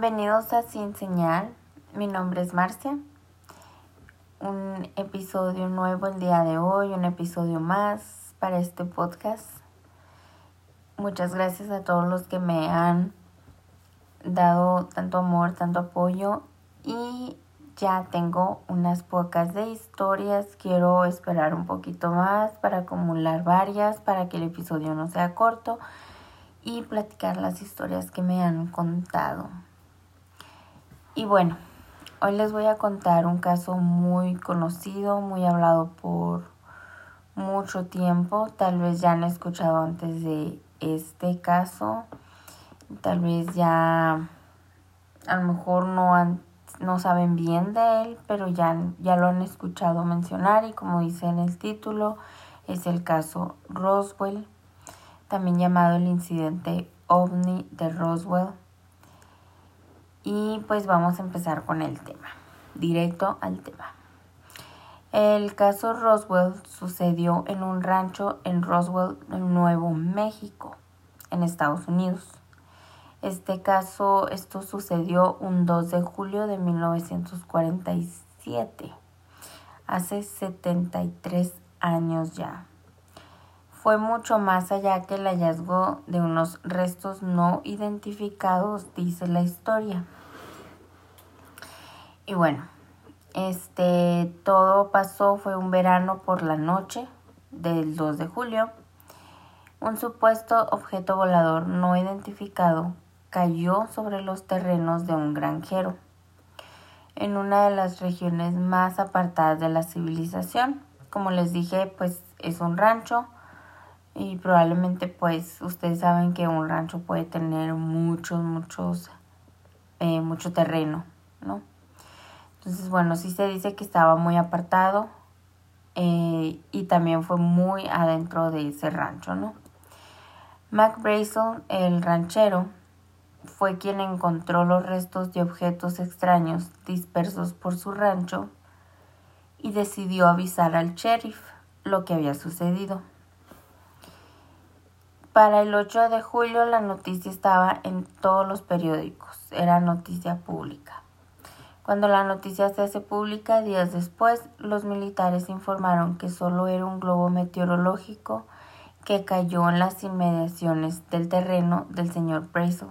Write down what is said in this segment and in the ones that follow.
Bienvenidos a Sin Señal. Mi nombre es Marcia. Un episodio nuevo el día de hoy, un episodio más para este podcast. Muchas gracias a todos los que me han dado tanto amor, tanto apoyo y ya tengo unas pocas de historias. Quiero esperar un poquito más para acumular varias para que el episodio no sea corto y platicar las historias que me han contado. Y bueno, hoy les voy a contar un caso muy conocido, muy hablado por mucho tiempo. Tal vez ya han escuchado antes de este caso. Tal vez ya a lo mejor no han, no saben bien de él, pero ya, ya lo han escuchado mencionar y como dice en el título, es el caso Roswell también llamado el incidente ovni de Roswell. Y pues vamos a empezar con el tema, directo al tema. El caso Roswell sucedió en un rancho en Roswell, Nuevo México, en Estados Unidos. Este caso, esto sucedió un 2 de julio de 1947, hace 73 años ya fue mucho más allá que el hallazgo de unos restos no identificados, dice la historia. Y bueno, este todo pasó fue un verano por la noche del 2 de julio. Un supuesto objeto volador no identificado cayó sobre los terrenos de un granjero en una de las regiones más apartadas de la civilización. Como les dije, pues es un rancho y probablemente pues ustedes saben que un rancho puede tener muchos, muchos, eh, mucho terreno, ¿no? Entonces, bueno, sí se dice que estaba muy apartado eh, y también fue muy adentro de ese rancho, ¿no? Mac Brazel, el ranchero, fue quien encontró los restos de objetos extraños dispersos por su rancho y decidió avisar al sheriff lo que había sucedido. Para el 8 de julio la noticia estaba en todos los periódicos, era noticia pública. Cuando la noticia se hace pública, días después, los militares informaron que solo era un globo meteorológico que cayó en las inmediaciones del terreno del señor Brazel.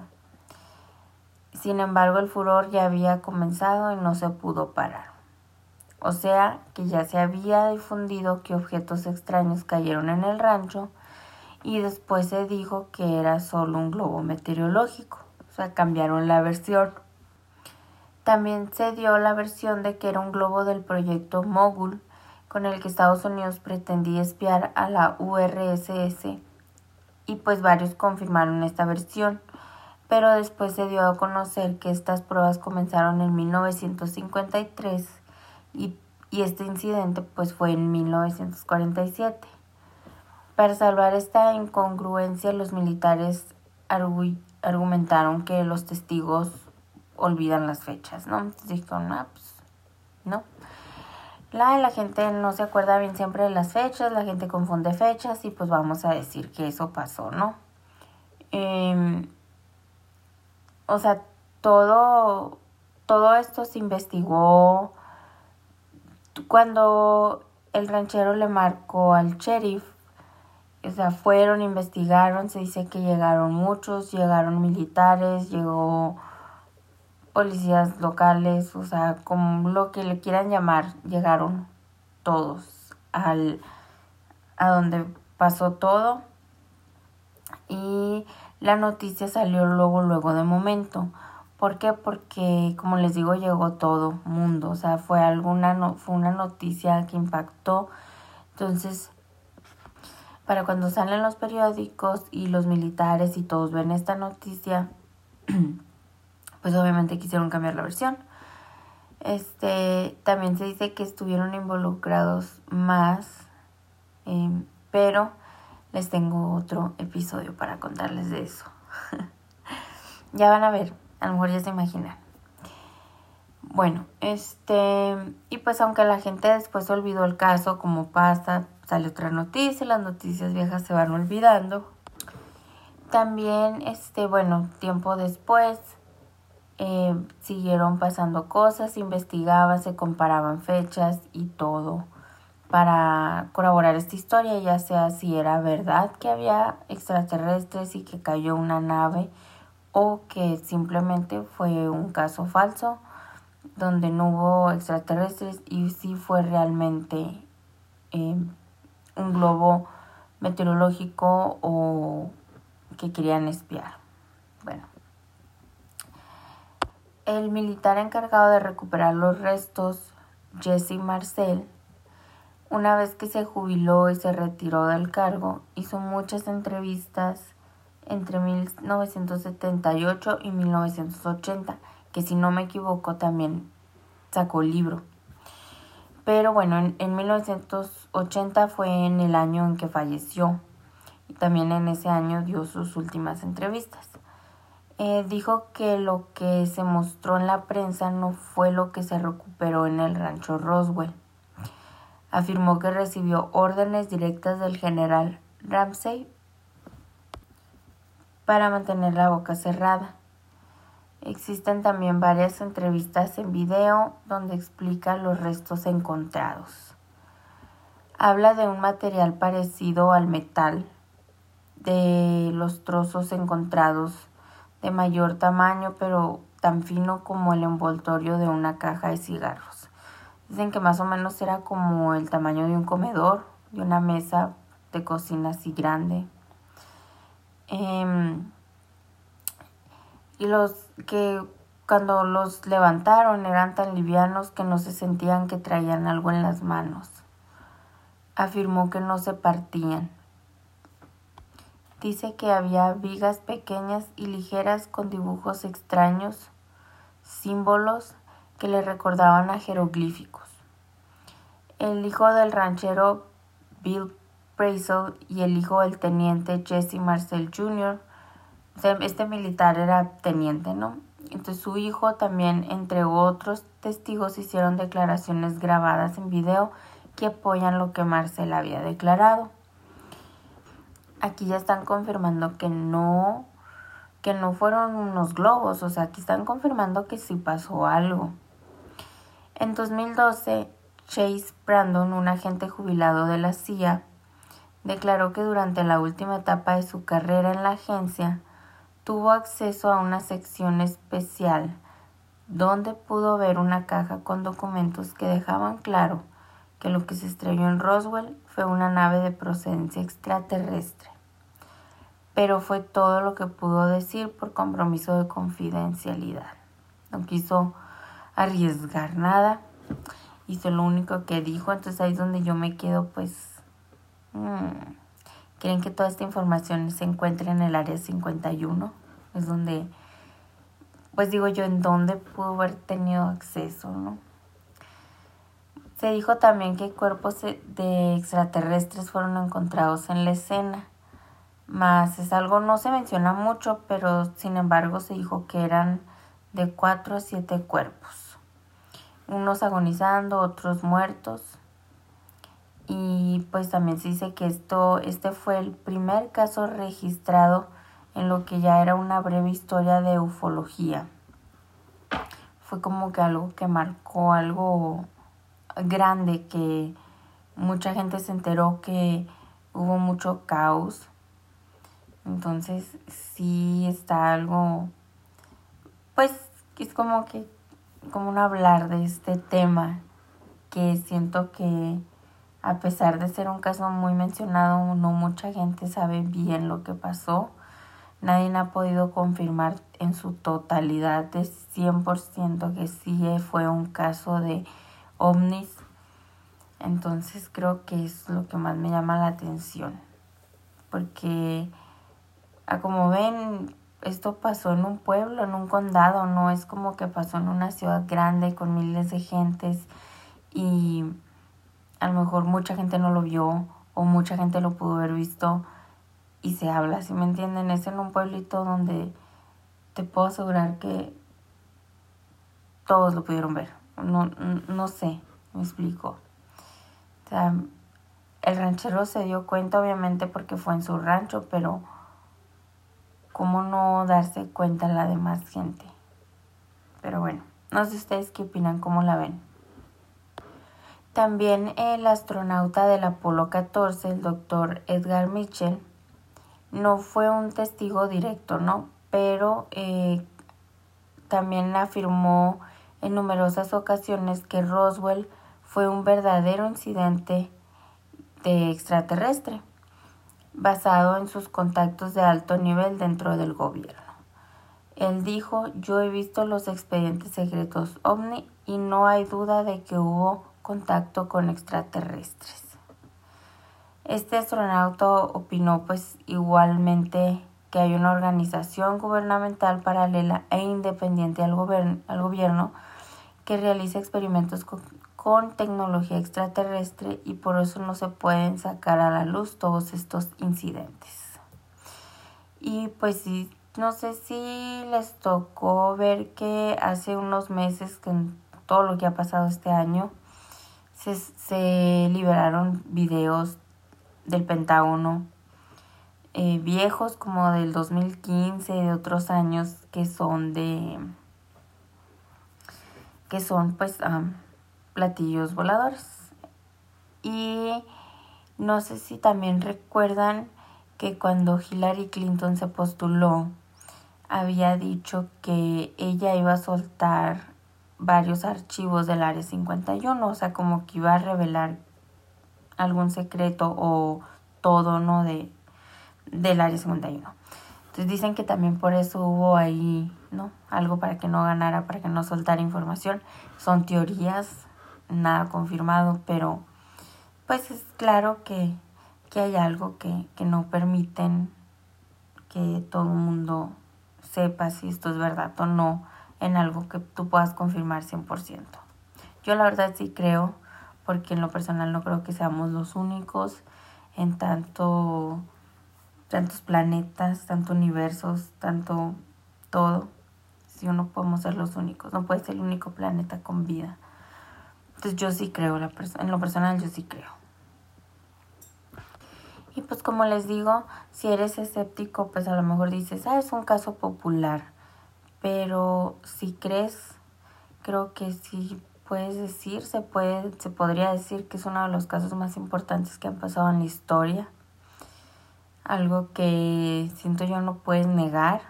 Sin embargo, el furor ya había comenzado y no se pudo parar. O sea, que ya se había difundido que objetos extraños cayeron en el rancho y después se dijo que era solo un globo meteorológico. O sea, cambiaron la versión. También se dio la versión de que era un globo del proyecto Mogul, con el que Estados Unidos pretendía espiar a la URSS, y pues varios confirmaron esta versión, pero después se dio a conocer que estas pruebas comenzaron en 1953 y, y este incidente pues fue en 1947. Para salvar esta incongruencia, los militares argumentaron que los testigos olvidan las fechas, ¿no? Entonces dijeron, ah, pues, no. La, la gente no se acuerda bien siempre de las fechas, la gente confunde fechas y pues vamos a decir que eso pasó, ¿no? Em, o sea, todo, todo esto se investigó cuando el ranchero le marcó al sheriff o sea, fueron, investigaron, se dice que llegaron muchos, llegaron militares, llegó policías locales, o sea, como lo que le quieran llamar, llegaron todos al a donde pasó todo y la noticia salió luego luego de momento. ¿Por qué? Porque como les digo llegó todo mundo, o sea, fue alguna no, fue una noticia que impactó. Entonces, para cuando salen los periódicos y los militares y todos ven esta noticia, pues obviamente quisieron cambiar la versión. Este, también se dice que estuvieron involucrados más, em, pero les tengo otro episodio para contarles de eso. ya van a ver, a lo mejor ya se imaginan. Bueno, este, y pues aunque la gente después olvidó el caso, como pasa, sale otra noticia, las noticias viejas se van olvidando. También, este, bueno, tiempo después, eh, siguieron pasando cosas, investigaban, se comparaban fechas y todo para corroborar esta historia, ya sea si era verdad que había extraterrestres y que cayó una nave o que simplemente fue un caso falso donde no hubo extraterrestres y si fue realmente eh, un globo meteorológico o que querían espiar. Bueno, el militar encargado de recuperar los restos, Jesse Marcel, una vez que se jubiló y se retiró del cargo, hizo muchas entrevistas entre 1978 y 1980, que si no me equivoco también sacó el libro. Pero bueno, en, 1980 fue en el año en que falleció y también en ese año dio sus últimas entrevistas. Eh, dijo que lo que se mostró en la prensa no fue lo que se recuperó en el rancho Roswell afirmó que recibió órdenes directas del general Ramsey para mantener la boca cerrada. Existen también varias entrevistas en video donde explica los restos encontrados. Habla de un material parecido al metal, de los trozos encontrados de mayor tamaño pero tan fino como el envoltorio de una caja de cigarros. Dicen que más o menos era como el tamaño de un comedor, de una mesa de cocina así grande. Em, y los que cuando los levantaron eran tan livianos que no se sentían que traían algo en las manos. Afirmó que no se partían. Dice que había vigas pequeñas y ligeras con dibujos extraños, símbolos que le recordaban a jeroglíficos. El hijo del ranchero Bill Praisel y el hijo del teniente Jesse Marcel Jr., este militar era teniente, ¿no? Entonces su hijo también, entre otros testigos, hicieron declaraciones grabadas en video que apoyan lo que Marcel había declarado. Aquí ya están confirmando que no, que no fueron unos globos, o sea, aquí están confirmando que sí pasó algo. En 2012, Chase Brandon, un agente jubilado de la CIA, declaró que durante la última etapa de su carrera en la agencia tuvo acceso a una sección especial donde pudo ver una caja con documentos que dejaban claro que lo que se estrelló en Roswell fue una nave de procedencia extraterrestre. Pero fue todo lo que pudo decir por compromiso de confidencialidad. No quiso arriesgar nada, hizo lo único que dijo, entonces ahí es donde yo me quedo pues... Mm, ¿Creen que toda esta información se encuentra en el área 51? Es donde, pues digo yo, en dónde pudo haber tenido acceso, ¿no? Se dijo también que cuerpos de extraterrestres fueron encontrados en la escena. Más es algo, no se menciona mucho, pero sin embargo se dijo que eran de cuatro a siete cuerpos. Unos agonizando, otros muertos. Y pues también se dice que esto, este fue el primer caso registrado en lo que ya era una breve historia de ufología. Fue como que algo que marcó algo grande que mucha gente se enteró que hubo mucho caos entonces sí está algo, pues es como que, como un hablar de este tema que siento que a pesar de ser un caso muy mencionado, no mucha gente sabe bien lo que pasó. Nadie ha podido confirmar en su totalidad de 100% que sí fue un caso de ovnis. Entonces creo que es lo que más me llama la atención. Porque como ven, esto pasó en un pueblo, en un condado, no es como que pasó en una ciudad grande con miles de gentes y a lo mejor mucha gente no lo vio o mucha gente lo pudo haber visto y se habla, si me entienden, es en un pueblito donde te puedo asegurar que todos lo pudieron ver. No, no sé, me explico. O sea, el ranchero se dio cuenta obviamente porque fue en su rancho, pero ¿cómo no darse cuenta la demás gente? Pero bueno, no sé ustedes qué opinan, cómo la ven. También el astronauta del Apolo 14, el doctor Edgar Mitchell, no fue un testigo directo, ¿no? Pero eh, también afirmó en numerosas ocasiones que Roswell fue un verdadero incidente de extraterrestre, basado en sus contactos de alto nivel dentro del gobierno. Él dijo, yo he visto los expedientes secretos OVNI y no hay duda de que hubo contacto con extraterrestres. Este astronauta opinó pues igualmente que hay una organización gubernamental paralela e independiente al, gobierno que realiza experimentos con, tecnología extraterrestre y por eso no se pueden sacar a la luz todos estos incidentes. Y pues no sé si les tocó ver que hace unos meses, con todo lo que ha pasado este año, se, se liberaron videos del Pentágono eh, viejos como del 2015 y de otros años que son de que son pues platillos voladores. Y no sé si también recuerdan que cuando Hillary Clinton se postuló había dicho que ella iba a soltar varios archivos del Área 51, o sea, como que iba a revelar algún secreto o todo, ¿no? De, del Área 51. Entonces dicen que también por eso hubo ahí, ¿no? Algo para que no ganara, para que no soltara información. Son teorías, nada confirmado, pero pues es claro que, que hay algo que, que no permiten que todo el mundo sepa si esto es verdad o no en algo que tú puedas confirmar 100%. Yo la verdad sí creo porque en lo personal no creo que seamos los únicos en tanto tantos planetas, tantos universos, tanto todo. Si no podemos ser los únicos, no puede ser el único planeta con vida. Entonces yo sí creo, la en lo personal yo sí creo. Y pues como les digo, si eres escéptico, pues a lo mejor dices, ah, es un caso popular. Pero si crees, creo que sí puedes decir, se, puede, se podría decir que es uno de los casos más importantes que han pasado en la historia. Algo que siento yo no puedes negar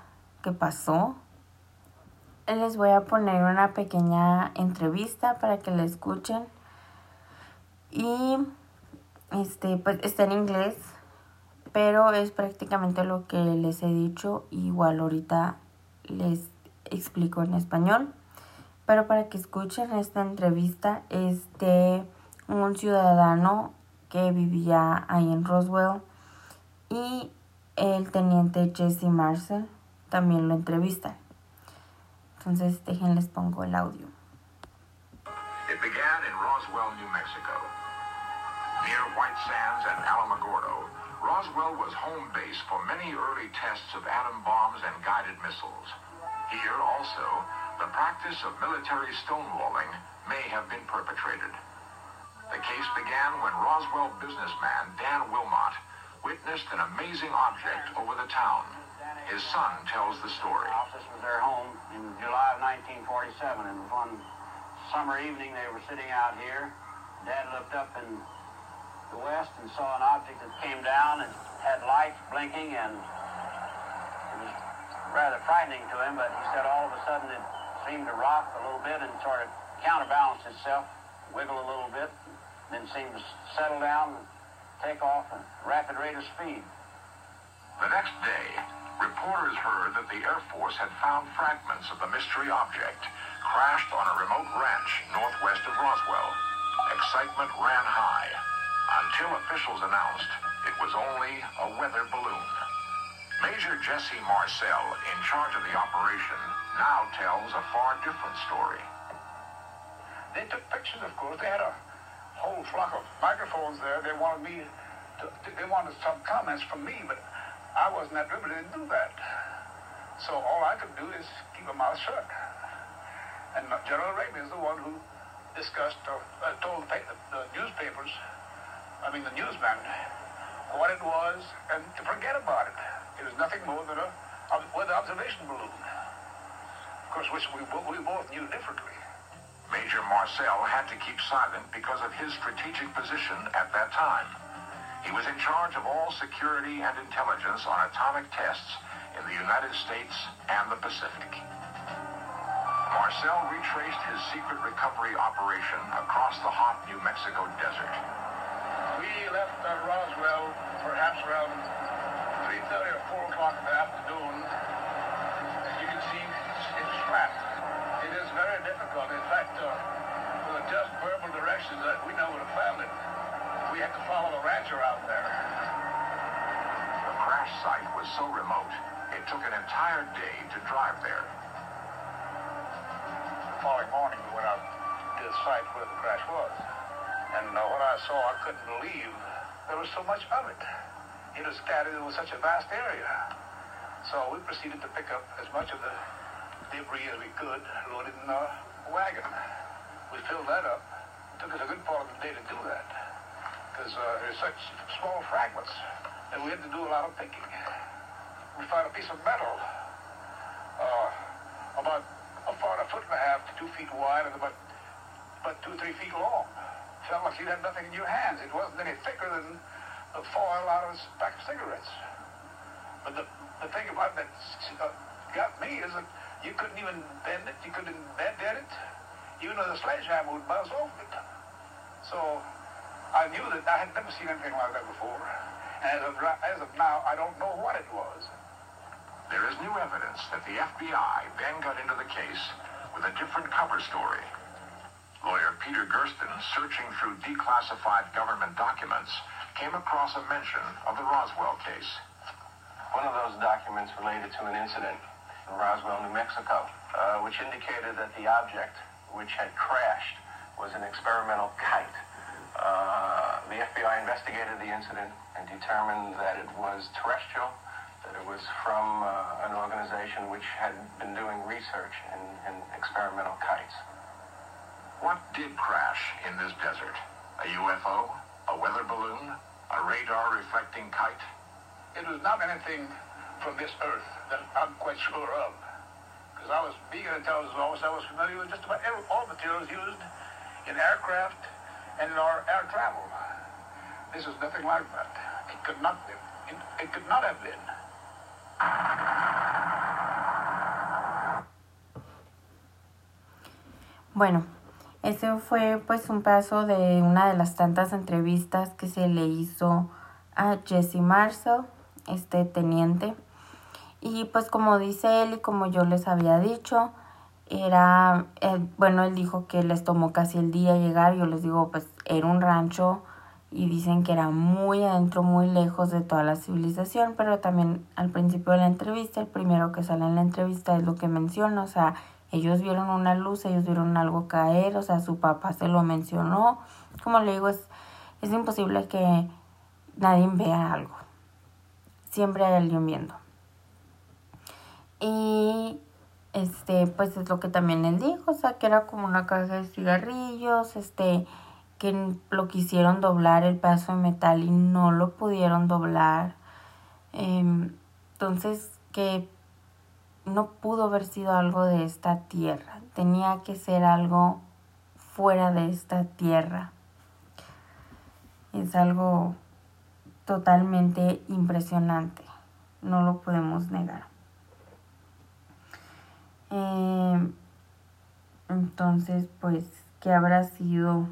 que pasó. Les voy a poner una pequeña entrevista para que la escuchen. Y este, pues está en inglés, pero es prácticamente lo que les he dicho. Igual ahorita les explico en español pero para que escuchen esta entrevista es de un ciudadano que vivía ahí en Roswell y el teniente Jesse Marcel también lo entrevistan. Entonces déjenles pongo el audio. It began in Roswell, New Mexico. Near White Sands and Alamogordo, Roswell was home base for many early tests of atom bombs and guided missiles. Here also, the practice of military stonewalling may have been perpetrated. The case began when Roswell businessman Dan Wilmot witnessed an amazing object over the town. His son tells the story. The office was their home in July of 1947, and one summer evening they were sitting out here. Dad looked up in the west and saw an object that came down and had lights blinking, and rather frightening to him, but he said all of a sudden it seemed to rock a little bit and sort of counterbalance itself, wiggle a little bit, then seemed to settle down and take off at rapid rate of speed. The next day, reporters heard that the Air Force had found fragments of the mystery object crashed on a remote ranch northwest of Roswell. Excitement ran high until officials announced it was only a weather balloon. Major Jesse Marcel, in charge of the operation, now tells a far different story. They took pictures, of course. They had a whole flock of microphones there. They wanted me to, they wanted some comments from me, but I wasn't at liberty to do that. So all I could do is keep my mouth shut. And General Arabian is the one who discussed, or uh, told the, the newspapers, I mean the newsman, what it was, and to forget about it. It was nothing more than a weather observation balloon. of course, which we, we both knew differently. Major Marcel had to keep silent because of his strategic position at that time. He was in charge of all security and intelligence on atomic tests in the United States and the Pacific. Marcel retraced his secret recovery operation across the hot New Mexico desert. We left uh, Roswell perhaps around 3.30 or 4 o'clock in the afternoon. As you can see, it's, it's flat. It is very difficult. In fact, uh, with just verbal directions that we never would have found it. We had to follow the rancher out there. The crash site was so remote, it took an entire day to drive there. The following morning, we went out to the site where the crash was. And uh, what I saw, I couldn't believe there was so much of it. It was scattered over such a vast area. So we proceeded to pick up as much of the debris as we could, loaded in our wagon. We filled that up. It took us a good part of the day to do that. Because uh, there's such small fragments that we had to do a lot of picking. We found a piece of metal uh, about about a foot and a half to two feet wide and about about two three feet long. Felt like you'd have nothing in your hands. It wasn't any thicker than the foil out of a pack of cigarettes. But the the thing about that uh, got me is that you couldn't even bend it. You couldn't bend it. Even though the sledgehammer would bounce off it. So I knew that I had never seen anything like that before. And as of, as of now, I don't know what it was. There is new evidence that the FBI then got into the case with a different cover story. Lawyer Peter Gersten, searching through declassified government documents, came across a mention of the Roswell case. One of those documents related to an incident in Roswell, New Mexico, uh, which indicated that the object which had crashed was an experimental kite. Uh, the FBI investigated the incident and determined that it was terrestrial, that it was from uh, an organization which had been doing research in, in experimental kites. What did crash in this desert? A UFO? A weather balloon? A radar reflecting kite? It was not anything from this earth that I'm quite sure of. Because I was being an intelligence officer, I was familiar with just about every, all materials used in aircraft and in our air travel. This is nothing like that. It could not be. It, it could not have been. Bueno, ese fue pues un paso de una de las tantas entrevistas que se le hizo a Jesse Marcel, este teniente. Y pues como dice él y como yo les había dicho, era, bueno, él dijo que les tomó casi el día llegar, yo les digo, pues era un rancho y dicen que era muy adentro, muy lejos de toda la civilización, pero también al principio de la entrevista, el primero que sale en la entrevista es lo que menciona, o sea, ellos vieron una luz, ellos vieron algo caer, o sea, su papá se lo mencionó, como le digo, es, es imposible que nadie vea algo, siempre hay alguien viendo. Y este, pues es lo que también él dijo, o sea, que era como una caja de cigarrillos, este, que lo quisieron doblar el pedazo de metal y no lo pudieron doblar. Eh, entonces, que no pudo haber sido algo de esta tierra, tenía que ser algo fuera de esta tierra. Es algo totalmente impresionante, no lo podemos negar. Eh, entonces, pues, ¿qué habrá sido?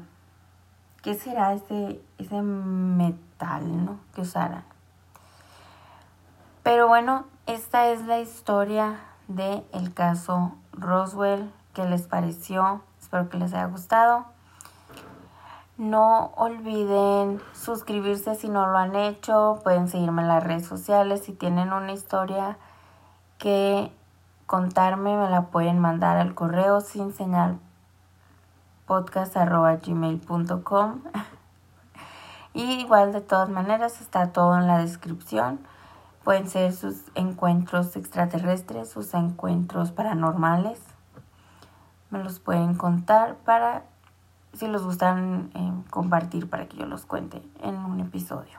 ¿Qué será ese, ese metal, no? Que usaran. Pero bueno, esta es la historia del el caso Roswell. ¿Qué les pareció? Espero que les haya gustado. No olviden suscribirse si no lo han hecho. Pueden seguirme en las redes sociales. Si tienen una historia que contarme, me la pueden mandar al correo sin señal podcast.gmail.com y igual de todas maneras está todo en la descripción. Pueden ser sus encuentros extraterrestres, sus encuentros paranormales. Me los pueden contar para, si los gustan, eh, compartir para que yo los cuente en un episodio.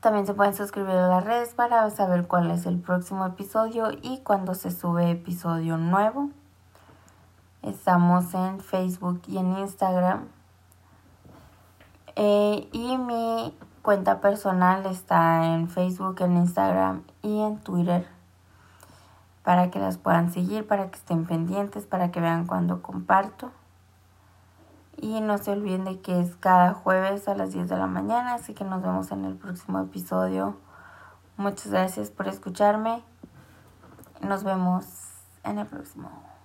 También se pueden suscribir a las redes para saber cuál es el próximo episodio y cuando se sube episodio nuevo. Estamos en Facebook y en Instagram. Eh, y mi cuenta personal está en Facebook, en Instagram y en Twitter para que las puedan seguir, para que estén pendientes, para que vean cuando comparto. Y no se olviden de que es cada jueves a las 10 de la mañana, así que nos vemos en el próximo episodio. Muchas gracias por escucharme. Nos vemos en el próximo.